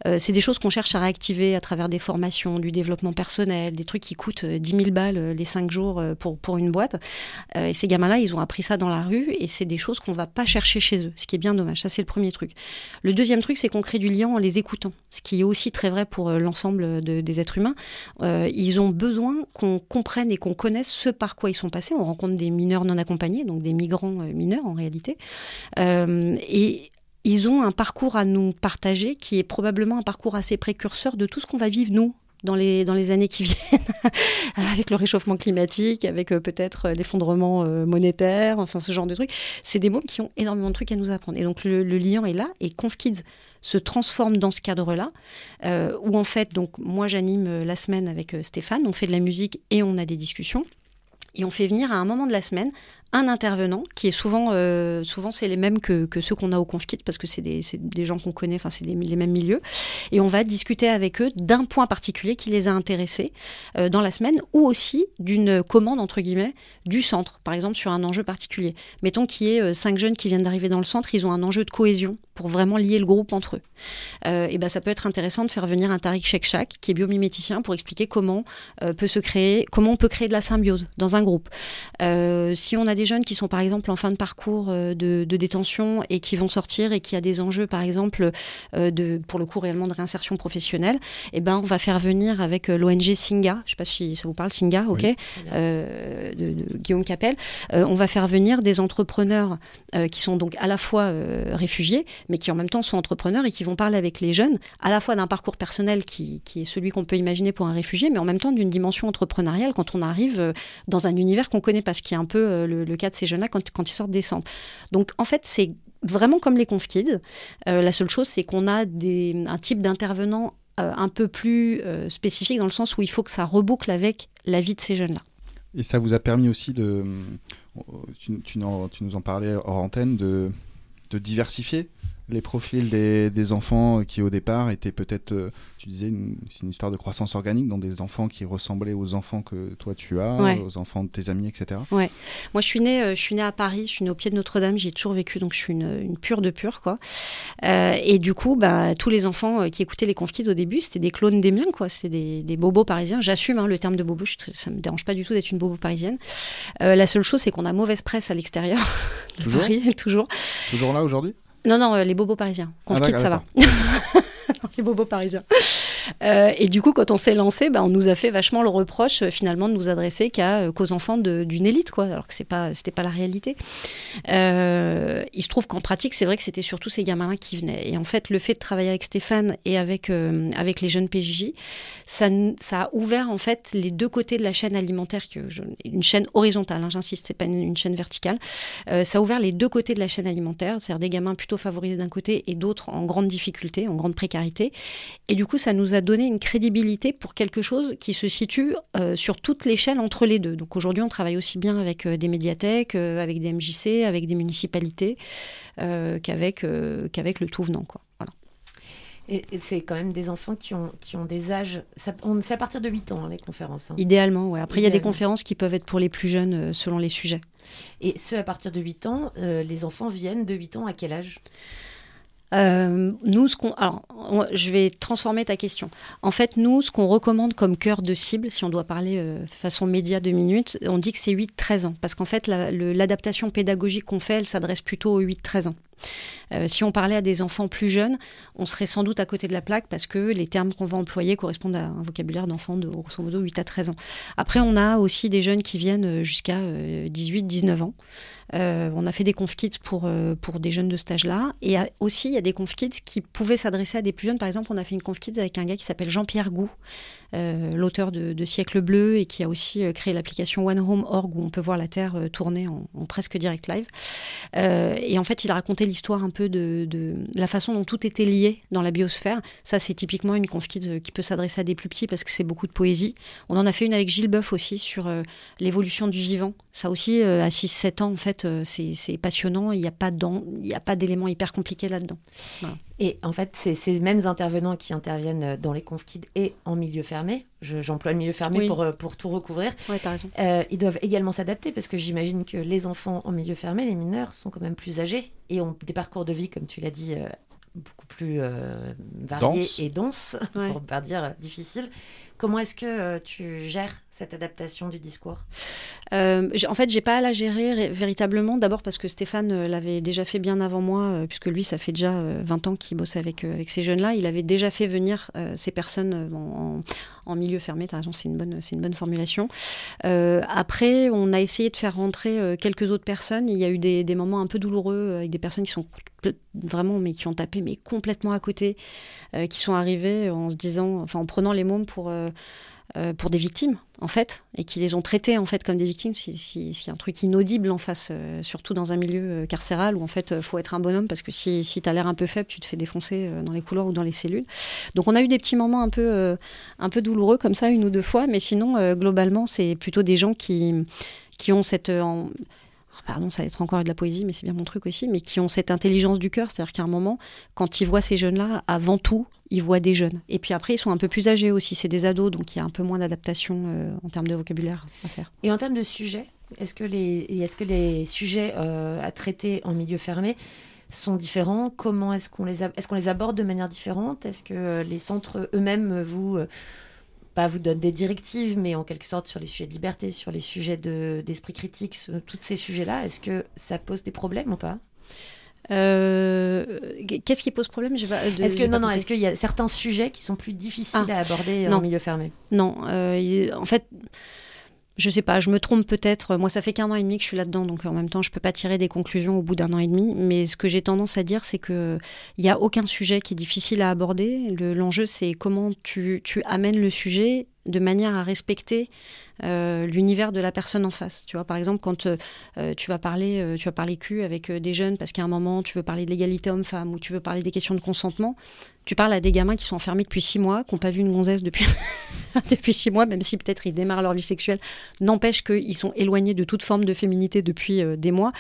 euh, c'est des choses qu'on cherche à réactiver à travers des formations, du développement personnel, des trucs qui coûtent euh, 10 000 balles euh, les 5 jours euh, pour, pour une boîte. Euh, et ces gamins-là, ils ont appris ça dans la rue et c'est des choses qu'on va pas chercher chez eux, ce qui est bien dommage. Ça, c'est le premier truc. Le deuxième truc, c'est qu'on crée du lien en les écoutant, ce qui est aussi très vrai pour euh, l'ensemble de- des êtres humains. Euh, ils ont besoin qu'on comprenne et qu'on connaisse ce par quoi ils sont passés. On rencontre des mineurs non accompagnés, donc des migrants euh, mineurs en réalité. Euh, et ils ont un parcours à nous partager qui est probablement un parcours assez précurseur de tout ce qu'on va vivre nous dans les, dans les années qui viennent, avec le réchauffement climatique, avec euh, peut-être euh, l'effondrement euh, monétaire, enfin ce genre de trucs. C'est des mômes qui ont énormément de trucs à nous apprendre. Et donc le, le lien est là, et ConfKids se transforme dans ce cadre-là, où en fait, donc moi j'anime la semaine avec Stéphane, on fait de la musique et on a des discussions. Et on fait venir à un moment de la semaine un intervenant qui est souvent, euh, souvent c'est les mêmes que, ceux qu'on a au ConfKit parce que c'est des, gens qu'on connaît, enfin c'est les, mêmes milieux. Et on va discuter avec eux d'un point particulier qui les a intéressés euh, dans la semaine ou aussi d'une commande entre guillemets du centre, par exemple sur un enjeu particulier. Mettons qu'il y ait euh, cinq jeunes qui viennent d'arriver dans le centre, ils ont un enjeu de cohésion pour vraiment lier le groupe entre eux. Et ben ça peut être intéressant de faire venir un Tariq Shekshak qui est biomiméticien pour expliquer comment peut se créer, comment on peut créer de la symbiose dans un groupe. Si on a des jeunes qui sont par exemple en fin de parcours euh, de, de détention et qui vont sortir et qui a des enjeux par exemple euh, de, pour le coup réellement de réinsertion professionnelle, et ben on va faire venir avec euh, l'ONG Singa, je sais pas si ça vous parle Singa, ok, Oui. euh, de, de Guillaume Capel, euh, on va faire venir des entrepreneurs euh, qui sont donc à la fois réfugiés, mais qui en même temps sont entrepreneurs et qui vont parler avec les jeunes, à la fois d'un parcours personnel qui, qui est celui qu'on peut imaginer pour un réfugié, mais en même temps d'une dimension entrepreneuriale quand on arrive dans un univers qu'on connaît pas, ce qui est un peu le, le cas de ces jeunes-là quand, quand ils sortent des centres. Donc en fait, c'est vraiment comme les ConfKids. Euh, la seule chose, c'est qu'on a des, un type d'intervenant euh, un peu plus euh, spécifique dans le sens où il faut que ça reboucle avec la vie de ces jeunes-là. Et ça vous a permis aussi de. Tu, tu, tu nous en parlais hors antenne, de, de diversifier les profils des, des enfants qui au départ étaient peut-être, euh, tu disais, une- c'est une histoire de croissance organique, dans des enfants qui ressemblaient aux enfants que toi tu as, Ouais. aux enfants de tes amis, etc. Ouais. Moi, je suis née, euh, je suis née à Paris, je suis née au pied de Notre-Dame, j'y ai toujours vécu, donc je suis une, une pure de pure, quoi. Euh, et du coup, bah, tous les enfants qui écoutaient les Conf Kids au début, c'était des clones des miens, quoi. C'était des, des bobos parisiens. J'assume hein, le terme de bobo, je, ça me dérange pas du tout d'être une bobo parisienne. La seule chose, c'est qu'on a mauvaise presse à l'extérieur. Toujours? Paris, toujours. Toujours là aujourd'hui? Non, non, euh, les bobos parisiens. Conf Ah, ça va. les bobos parisiens. Euh, et du coup, quand on s'est lancé, bah, on nous a fait vachement le reproche euh, finalement de nous adresser qu'à, euh, qu'aux enfants d'une élite, quoi, alors que c'est pas, pas la réalité. Il se trouve qu'en pratique, c'est vrai que c'était surtout ces gamins-là qui venaient. Et en fait, le fait de travailler avec Stéphane et avec avec les jeunes PJJ, ça, ça a ouvert en fait les deux côtés de la chaîne alimentaire, que une chaîne horizontale, hein, j'insiste, c'est pas une, une chaîne verticale. Ça a ouvert les deux côtés de la chaîne alimentaire, c'est-à-dire des gamins plutôt favorisés d'un côté et d'autres en grande difficulté, en grande précarité. Et du coup, ça nous a donné une crédibilité pour quelque chose qui se situe euh, sur toute l'échelle entre les deux. Donc aujourd'hui, on travaille aussi bien avec euh, des médiathèques, euh, avec des MJC, avec des municipalités, qu'avec qu'avec le tout venant. Quoi. Voilà. Et, et c'est quand même des enfants qui ont, qui ont des âges. C'est à partir de 8 ans, hein, les conférences. hein. Idéalement, ouais. Après, il y a des conférences qui peuvent être pour les plus jeunes selon les sujets. Et ceux à partir de 8 ans, les enfants viennent de 8 ans à quel âge? Euh, nous, ce qu'on, alors, je vais transformer ta question. En fait, nous, ce qu'on recommande comme cœur de cible, si on doit parler euh, façon média deux minutes, on dit que c'est 8-13 ans. Parce qu'en fait, l'adaptation pédagogique qu'on fait, elle s'adresse plutôt aux 8-13 ans. Euh, si on parlait à des enfants plus jeunes, on serait sans doute à côté de la plaque parce que les termes qu'on va employer correspondent à un vocabulaire d'enfants de grosso modo 8 à 13 ans. Après, on a aussi des jeunes qui viennent euh, jusqu'à 18-19 ans. Euh, on a fait des conf pour, euh, pour des jeunes de cet âge-là. Et aussi, il y a des conf qui pouvaient s'adresser à des plus jeunes. Par exemple, on a fait une conf avec un gars qui s'appelle Jean-Pierre Gou, euh, l'auteur de, de Siècle Bleu et qui a aussi créé l'application One Home Org où on peut voir la Terre tourner en, presque direct live. Et en fait, il a raconté l'histoire un peu de, de la façon dont tout était lié dans la biosphère. Ça, c'est typiquement une conf qui peut s'adresser à des plus petits parce que c'est beaucoup de poésie. On en a fait une avec Gilles Boeuf aussi sur l'évolution du vivant. Ça aussi, euh, à 6-7 ans, en fait, euh, c'est passionnant. Il n'y a pas pas d'éléments hyper compliqués là-dedans. Voilà. Et en fait, c'est ces mêmes intervenants qui interviennent euh, dans les conf kids et en milieu fermé. Je- J'emploie le milieu fermé Oui. pour, pour tout recouvrir. Ouais, t'as raison. Euh, ils doivent également s'adapter parce que j'imagine que les enfants en milieu fermé, les mineurs, sont quand même plus âgés et ont des parcours de vie, comme tu l'as dit, euh, beaucoup plus euh, variés Dense. et denses, Ouais. pour ne pas dire difficiles. Comment est-ce que tu gères cette adaptation du discours Euh, en fait, j'ai pas à la gérer véritablement. D'abord parce que Stéphane euh, l'avait déjà fait bien avant moi, euh, puisque lui, ça fait déjà euh, 20 ans qu'il bosse avec, avec ces jeunes-là. Il avait déjà fait venir ces personnes en, milieu fermé. T'as raison, c'est une bonne, c'est une bonne formulation. Après, on a essayé de faire rentrer quelques autres personnes. Il y a eu des, moments un peu douloureux avec des personnes qui sont vraiment, mais qui ont tapé, mais complètement à côté, qui sont arrivées en se disant, enfin, en prenant les mômes pour pour des victimes, en fait, et qui les ont traitées, en fait, comme des victimes, si- si- s'il a un truc inaudible en face, euh, surtout dans un milieu euh, carcéral où, en fait, il faut être un bonhomme, parce que si, si tu as l'air un peu faible, tu te fais défoncer euh, dans les couloirs ou dans les cellules. Donc, on a eu des petits moments un peu, euh, un peu douloureux, comme ça, une ou deux fois, mais sinon, euh, globalement, c'est plutôt des gens qui, qui ont cette... oh, Pardon, ça va être encore de la poésie, mais c'est bien mon truc aussi, mais qui ont cette intelligence du cœur, c'est-à-dire qu'à un moment, quand ils voient ces jeunes-là, avant tout, ils voient des jeunes. Et puis après, ils sont un peu plus âgés aussi, c'est des ados, donc il y a un peu moins d'adaptation euh, en termes de vocabulaire à faire. Et en termes de sujets, est-ce que les, sujets euh, à traiter en milieu fermé sont différents? Comment est-ce qu'on les, est-ce qu'on les aborde de manière différente? Est-ce que euh, les centres eux-mêmes vous, pas vous donnent des directives, mais en quelque sorte sur les sujets de liberté, sur les sujets de, d'esprit critique, ce- tous ces sujets-là, est-ce que ça pose des problèmes ou pas? Euh, Qu'est-ce qui pose problème? De- Est-ce que non, non, est-ce qu'il y a certains sujets qui sont plus difficiles Ah, à aborder non. en milieu fermé? Non, euh, en fait, je sais pas, je me trompe peut-être. Moi, ça fait qu'un an et demi que je suis là-dedans, donc en même temps, je peux pas tirer des conclusions au bout d'un an et demi. Mais ce que j'ai tendance à dire, c'est que il y a aucun sujet qui est difficile à aborder. Le- L'enjeu, c'est comment tu, tu amènes le sujet de manière à respecter euh, l'univers de la personne en face. Tu vois, par exemple, quand euh, euh, tu vas parler, tu vas parler cul avec des jeunes parce qu'à un moment tu veux parler de l'égalité homme-femme ou tu veux parler des questions de consentement, tu parles à des gamins qui sont enfermés depuis six mois, qui n'ont pas vu une gonzesse depuis depuis six mois, même si peut-être ils démarrent leur vie sexuelle, n'empêche qu'ils sont éloignés de toute forme de féminité depuis des mois.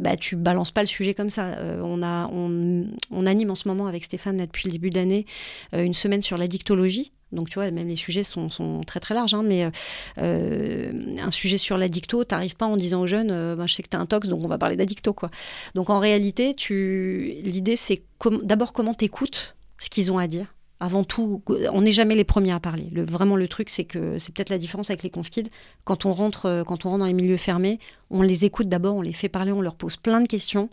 Bah, tu balances pas le sujet comme ça. On anime en ce moment avec Stéphane depuis le début d'année une semaine sur la dictologie. Donc tu vois, même les sujets sont, sont très très larges, hein, mais euh, un sujet sur l'addicto, t'arrives pas en disant aux jeunes, Ben, je sais que t'as un tox, donc on va parler d'addicto quoi. Donc en réalité, tu, l'idée c'est d'abord comment t'écoutes ce qu'ils ont à dire. Avant tout, on n'est jamais les premiers à parler. Le, vraiment, le truc, c'est que c'est peut-être la différence avec les conf kids. Quand on rentre, euh, quand on rentre dans les milieux fermés, on les écoute d'abord, on les fait parler, on leur pose plein de questions.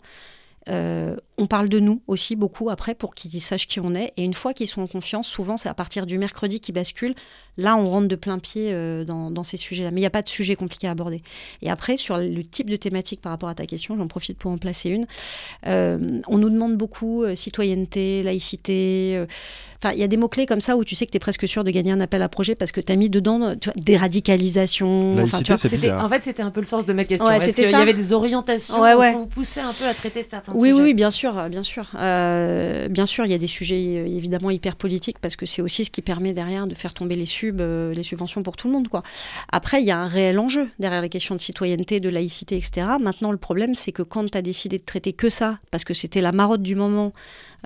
Euh, on parle de nous aussi beaucoup après pour qu'ils sachent qui on est. Et une fois qu'ils sont en confiance, souvent c'est à partir du mercredi qu'ils basculent. Là, on rentre de plein pied euh, dans, ces sujets-là. Mais il n'y a pas de sujet compliqué à aborder. Et après, sur le type de thématique par rapport à ta question, j'en profite pour en placer une. Euh, on nous demande beaucoup citoyenneté, laïcité. Enfin, il y a des mots-clés comme ça où tu sais que tu es presque sûr de gagner un appel à projet parce que tu as mis dedans tu vois, déradicalisation. Enfin, tu vois, C'était- En fait, c'était un peu le sens de ma question. Ouais, Est-ce c'était qu'il y avait des orientations Ouais, ouais. qui vous poussaient un peu à traiter certains Oui, sujets oui, oui, bien sûr, euh, bien sûr. Euh, bien sûr, il y a des sujets euh, évidemment hyper politiques parce que c'est aussi ce qui permet derrière de faire tomber les subs, euh, les subventions pour tout le monde, quoi. Après, il y a un réel enjeu derrière les questions de citoyenneté, de laïcité, etc. Maintenant, le problème, c'est que quand tu as décidé de traiter que ça, parce que c'était la marotte du moment,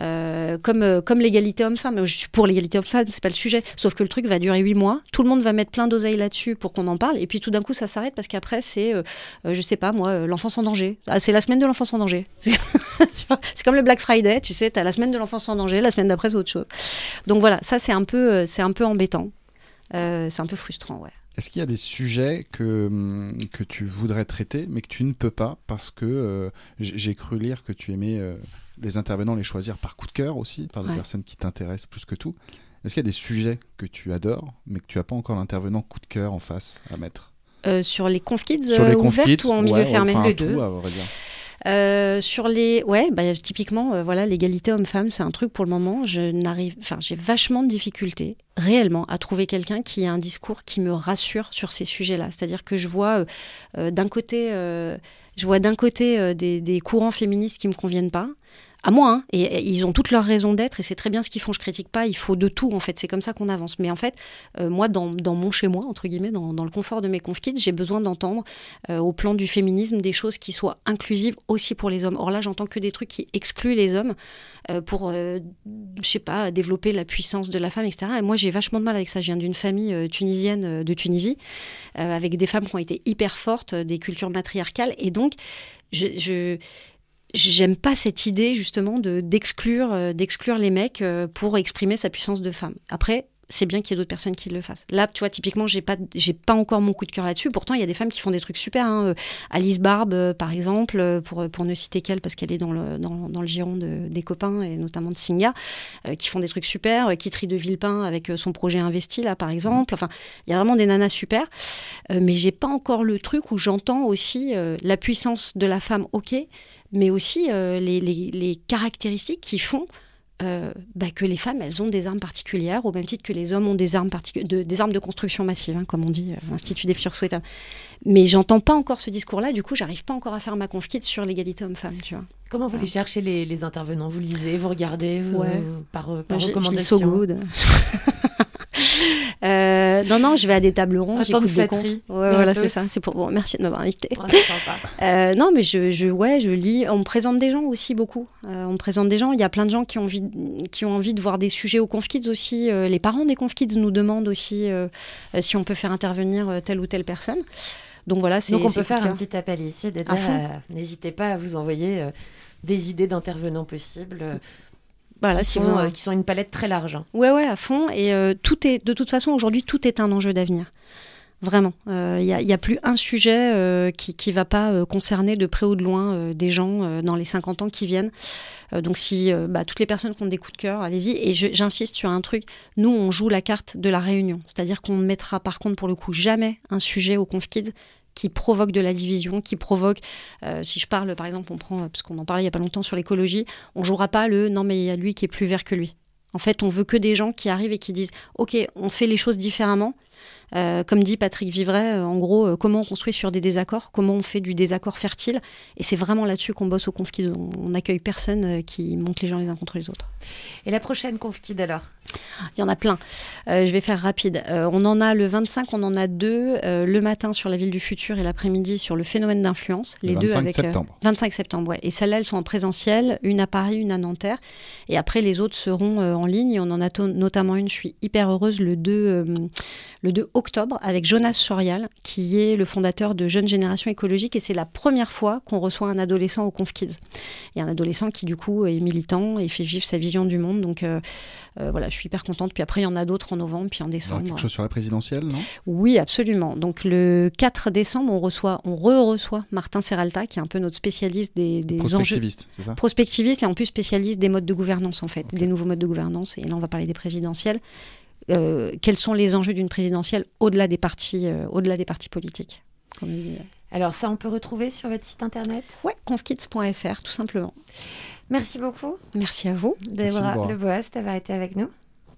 euh, comme, comme l'égalité homme-femme, je suis pour l'égalité homme-femme, c'est pas le sujet. Sauf que le truc va durer huit mois, tout le monde va mettre plein d'oseilles là-dessus pour qu'on en parle, et puis tout d'un coup, ça s'arrête parce qu'après, c'est, euh, euh, je sais pas, moi, euh, l'enfance en danger. Ah, c'est la semaine de l'enfance en danger. C'est comme le Black Friday, tu sais, tu as la semaine de l'enfance en danger, la semaine d'après, c'est autre chose. Donc voilà, ça, c'est un peu, euh, c'est un peu embêtant. Euh, c'est un peu frustrant, ouais. Est-ce qu'il y a des sujets que, hum, que tu voudrais traiter, mais que tu ne peux pas parce que euh, j'ai cru lire que tu aimais euh, les intervenants les choisir par coup de cœur aussi, par des Ouais. personnes qui t'intéressent plus que tout. Est-ce qu'il y a des sujets que tu adores, mais que tu n'as pas encore l'intervenant coup de cœur en face à mettre? Euh, sur les conf kids Sur les euh, conf ouvertes kids, ou en milieu ouais, fermé enfin, Les tout, deux. à vrai dire. Euh, sur les, ouais, bah, typiquement, euh, voilà, l'égalité homme-femme, c'est un truc pour le moment. Je n'arrive, enfin, j'ai vachement de difficultés réellement à trouver quelqu'un qui a un discours qui me rassure sur ces sujets-là. C'est-à-dire que je vois euh, d'un côté, je vois d'un côté euh, des, des courants féministes qui me conviennent pas. À moi, hein, et, ils ont toutes leurs raisons d'être, et c'est très bien ce qu'ils font, je critique pas, il faut de tout, en fait, c'est comme ça qu'on avance. Mais en fait, euh, moi, dans, dans mon chez-moi, entre guillemets, dans, dans le confort de mes conf kids, j'ai besoin d'entendre euh, au plan du féminisme des choses qui soient inclusives aussi pour les hommes. Or là, j'entends que des trucs qui excluent les hommes euh, pour, euh, je sais pas, développer la puissance de la femme, etc. Et moi, j'ai vachement de mal avec ça. Je viens d'une famille euh, tunisienne euh, de Tunisie, avec des femmes qui ont été hyper fortes, des cultures matriarcales, et donc, je, je J'aime pas cette idée justement de d'exclure euh, d'exclure les mecs euh, pour exprimer sa puissance de femme. Après, c'est bien qu'il y ait d'autres personnes qui le fassent. Là, tu vois, typiquement, j'ai pas j'ai pas encore mon coup de cœur là-dessus. Pourtant, il y a des femmes qui font des trucs super. hein. Euh, Alice Barbe, par exemple, pour pour ne citer qu'elle parce qu'elle est dans le dans, le giron de- des copains et notamment de Singa, qui font des trucs super. Kitry de Villepin avec son projet Investi là, par exemple. Enfin, il y a vraiment des nanas super. Euh, mais j'ai pas encore le truc où j'entends aussi la puissance de la femme, ok, mais aussi euh, les, les- les caractéristiques qui font euh, bah, que les femmes, elles ont des armes particulières, au même titre que les hommes ont des armes, de, des armes de construction massive, hein, comme on dit, euh, l'Institut des futurs souhaitables. Mais j'entends pas encore ce discours-là, du coup, j'arrive pas encore à faire ma conf kit sur l'égalité homme-femme, tu vois. Comment vous les cherchez les, les intervenants? Vous lisez, vous regardez, vous, Ouais. par, par Je- je lis recommandation So Good. Euh, non, non, je vais à des tables rondes, j'écoute des flatterie, confs. Ouais, voilà, c'est ça. C'est pour. Bon, merci de m'avoir invité. Oh. Euh, non, mais je, je, ouais, je lis. On me présente des gens aussi beaucoup. Euh, on me présente des gens. Il y a plein de gens qui ont envie, qui ont envie de voir des sujets aux conf kids aussi. Les parents des conf kids nous demandent aussi si on peut faire intervenir telle ou telle personne. Donc voilà, c'est. Donc on peut faire un petit appel ici. N'hésitez pas à vous envoyer des idées d'intervenants possibles. Euh, Voilà, qui, si sont, en- euh, qui sont une palette très large. hein. Ouais, ouais, à fond. Et euh, tout est, de toute façon, aujourd'hui, tout est un enjeu d'avenir. Vraiment. Il n'y a, y a plus un sujet euh, qui ne va pas euh, concerner de près ou de loin euh, des gens euh, dans les 50 ans qui viennent. Euh, donc, si euh, bah, toutes les personnes qui ont des coups de cœur, allez-y. Et j'insiste sur un truc. Nous, on joue la carte de la réunion. C'est-à-dire qu'on ne mettra, par contre, pour le coup, jamais un sujet au Conf Kids qui provoque de la division, qui provoque, euh, si je parle par exemple, on prend, parce qu'on en parlait il y a pas longtemps sur l'écologie, on jouera pas le non mais il y a lui qui est plus vert que lui. En fait, on veut que des gens qui arrivent et qui disent ok, on fait les choses différemment, Euh, comme dit Patrick Vivray, euh, en gros, euh, comment on construit sur des désaccords, comment on fait du désaccord fertile. Et c'est vraiment là-dessus qu'on bosse au ConfKids. On, on n'accueille personne euh, qui monte les gens les uns contre les autres. Et la prochaine ConfKid alors? Il y en a plein. Euh, je vais faire rapide. Euh, on en a le 25, on en a deux. euh, le matin sur la ville du futur et l'après-midi sur le phénomène d'influence. Le Les deux 25 avec. euh, septembre. 25 septembre, ouais. Et celles-là, elles sont en présentiel, une à Paris, une à Nanterre. Et après, les autres seront euh, en ligne. Et on en a notamment une, je suis hyper heureuse, le 2, euh, le 2 octobre, avec Jonas Sorial, qui est le fondateur de Jeune Génération Écologique. Et c'est la première fois qu'on reçoit un adolescent au ConfKids. Et un adolescent qui, du coup, est militant et fait vivre sa vision du monde. Donc, euh, euh, voilà, je suis hyper contente. Puis après, il y en a d'autres en novembre, puis en décembre. quelque chose sur la présidentielle, non? Oui, absolument. Donc le 4 décembre, on reçoit, on re-reçoit Martin Serralta, qui est un peu notre spécialiste des, des enjeux Prospectiviste, c'est ça? Prospectiviste et en plus spécialiste des modes de gouvernance en fait, des nouveaux modes de gouvernance. Et là, on va parler des présidentielles. Euh, quels sont les enjeux d'une présidentielle au-delà des partis, euh, au-delà des partis politiques comme. Alors ça, on peut retrouver sur votre site internet? Ouais, confkids.fr, tout simplement. Merci beaucoup, Merci à vous. Déborah Déborah. Leboas, d'avoir été avec nous.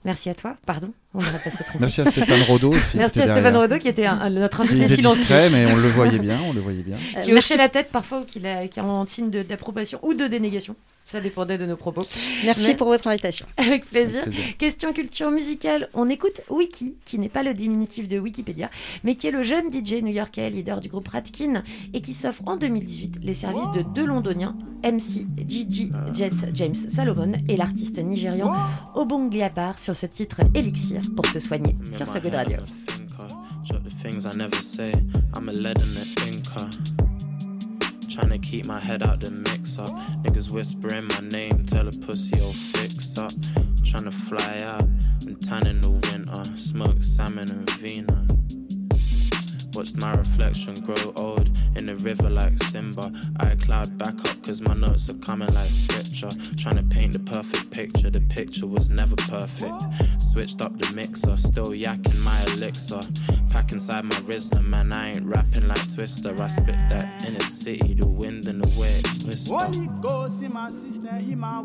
Merci à toi, pardon, on aurait passé trop Merci à Stéphane Rodo aussi. Merci qui à était Stéphane. Rodo qui était un- un- notre Il invité était silencieux. discret, mais on le voyait bien, on le voyait bien. Euh, qui merci hochait la tête parfois ou qui, la- qui est en signe de- d'approbation ou de dénégation. Ça dépendait de nos propos. merci Mais- pour votre invitation. Avec plaisir. Avec plaisir. Question culture musicale, on écoute Wiki, qui n'est pas le diminutif de Wikipédia, mais qui est le jeune DJ new-yorkais, leader du groupe Ratkin, et qui s'offre en 2018 les services de deux londoniens, MC Gigi Jess James Salomon et l'artiste nigérian Obong Liabar sur ce titre Elixir pour se soigner sur sa Good Radio. The things I never say. I'm a lead in the thinker. Trying to keep my head out the mix up. Niggas whispering my name, tell a pussy, oh, fix up. Trying to fly out and tan in the winter. Smoke salmon and vina. Watched my reflection grow old in the river like Simba. I cloud back up cause my notes are coming like scripture. Trying to paint the perfect picture, the picture was never perfect. Switched up the mixer, still yakking my elixir. Pack inside my Rizzler, man, I ain't rapping like Twister. I spit that in inner city, the wind and the way it whisper. Holy Ghost in my sister, hear my.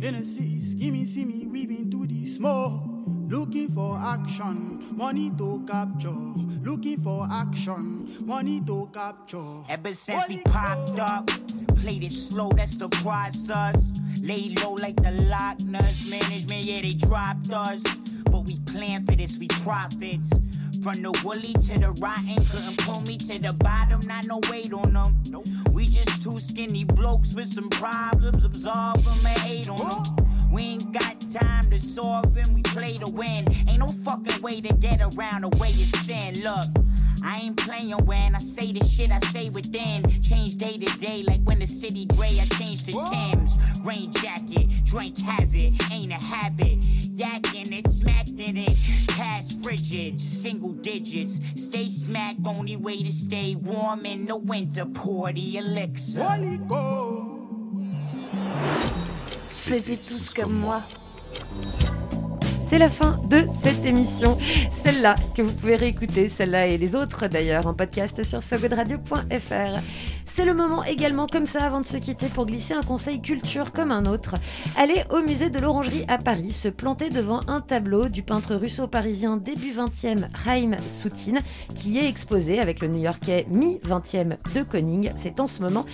In the city, skimming, see me weaving through the smoke. Looking for action, money to capture. Looking for action, money to capture. Ever since we popped up, played it slow, that's the process. Lay low like the Loch Ness management, yeah, they dropped us. But we plan for this, we profits. From the woolly to the rotten, couldn't pull me to the bottom, not no weight on them. We just two skinny blokes with some problems, absorb them and hate on them. We ain't got time to solve them, we play to win. Ain't no fucking way to get around the way it's sin. Look, I ain't playing when I say the shit I say within. Change day to day, like when the city gray, I change the Timbs. Rain jacket, drink habit, ain't a habit. Yakking it, smacking it, past frigid, single digits. Stay smacked, only way to stay warm in the winter. Pour the elixir. Holy. Faisez tous comme moi. C'est la fin de cette émission. Celle-là que vous pouvez réécouter, celle-là et les autres d'ailleurs en podcast sur sogodradio.fr. C'est le moment également comme ça avant de se quitter pour glisser un conseil culture comme un autre. Allez au musée de l'Orangerie à Paris, se planter devant un tableau du peintre russo-parisien début 20e Chaim Soutine qui est exposé avec le new-yorkais mi-20e de Koning. C'est en ce moment.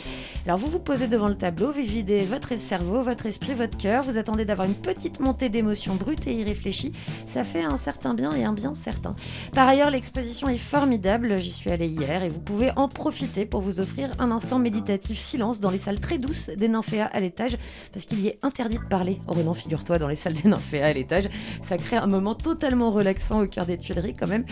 Alors vous vous posez devant le tableau, vous videz votre cerveau, votre esprit, votre cœur, vous attendez d'avoir une petite montée d'émotions brutes et irréfléchies. Ça fait un certain bien et un bien certain. Par ailleurs, l'exposition est formidable, j'y suis allée hier et vous pouvez en profiter pour vous offrir un instant méditatif silence dans les salles très douces des nymphéas à l'étage parce qu'il y est interdit de parler. Renan, figure-toi, dans les salles des nymphéas à l'étage, ça crée un moment totalement relaxant au cœur des Tuileries quand même.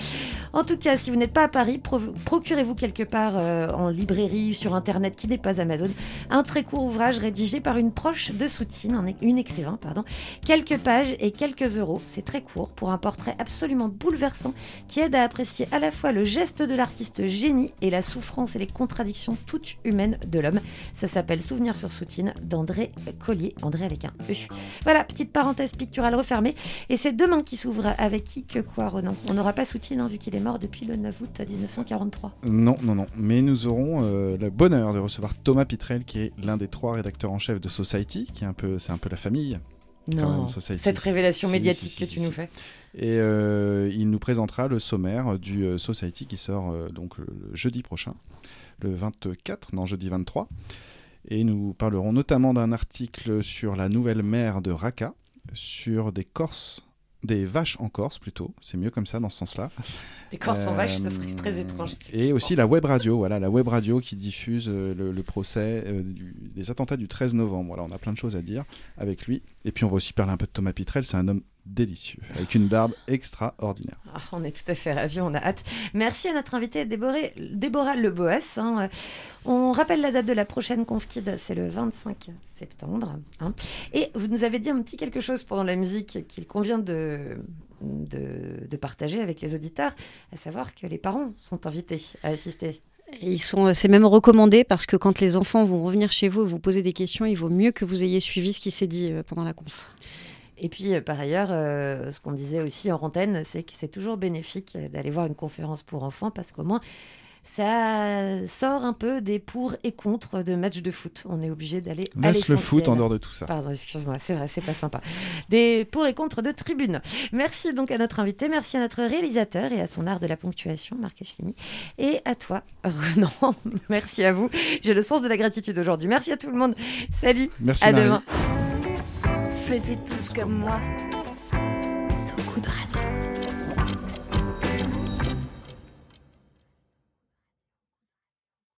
En tout cas, si vous n'êtes pas à Paris, pro- procurez-vous quelque part euh, en librairie, sur internet qui n'est pas Amazon, un très court ouvrage rédigé par une proche de Soutine, un une écrivain, pardon. Quelques pages et quelques euros, c'est très court pour un portrait absolument bouleversant qui aide à apprécier à la fois le geste de l'artiste génie et la souffrance et les contradictions toutes humaines de l'homme. Ça s'appelle Souvenir sur Soutine d'André Collier, André avec un E. Voilà, petite parenthèse picturale refermée. Et c'est demain qui s'ouvre avec qui que quoi, Ronan On n'aura pas Soutine hein, vu qu'il est mort depuis le 9 août 1943. Non, non, non. Mais nous aurons euh, le bonheur de recevoir Thomas Pitrel, qui est l'un des trois rédacteurs en chef de Society, qui est un peu, c'est un peu la famille. Non, même, Society. cette révélation médiatique si, si, que tu nous fais. Et euh, il nous présentera le sommaire du euh, Society qui sort euh, donc le jeudi prochain, le 24, non jeudi 23. Et nous parlerons notamment d'un article sur la nouvelle mer de Raqqa, sur des Corses, des vaches en Corse plutôt, c'est mieux comme ça dans ce sens-là. Des Corses en vache, ça Euh, serait très étrange. Et aussi la web radio, voilà, la web radio qui diffuse euh, le, le procès euh, du- des attentats du 13 novembre. Voilà, on a plein de choses à dire avec lui. Et puis on va aussi parler un peu de Thomas Pitrel, c'est un homme délicieux, avec une barbe extraordinaire. Ah, on est tout à fait ravis, on a hâte. Merci à notre invitée Déborah, Déborah Leboas. hein. On rappelle la date de la prochaine ConfKid, c'est le 25 septembre. hein. Et vous nous avez dit un petit quelque chose pendant la musique qu'il convient de, de, de partager avec les auditeurs, à savoir que les parents sont invités à assister. Ils sont, c'est même recommandé parce que quand les enfants vont revenir chez vous et vous poser des questions, il vaut mieux que vous ayez suivi ce qui s'est dit euh, pendant la conf. Et puis, euh, par ailleurs, euh, ce qu'on disait aussi en antenne, c'est que c'est toujours bénéfique euh, d'aller voir une conférence pour enfants parce qu'au moins, ça sort un peu des pour et contre de matchs de foot. On est obligé d'aller à Laisse le foot en dehors de tout ça. Pardon, excuse-moi, c'est vrai, c'est pas sympa. Des pour et contre de tribune. Merci donc à notre invité, merci à notre réalisateur et à son art de la ponctuation, Marc Echlimi. Et à toi, Renan, merci à vous. J'ai le sens de la gratitude aujourd'hui. Merci à tout le monde. Salut, Merci, à Marie. demain. Faisiez tous comme moi. So good radio.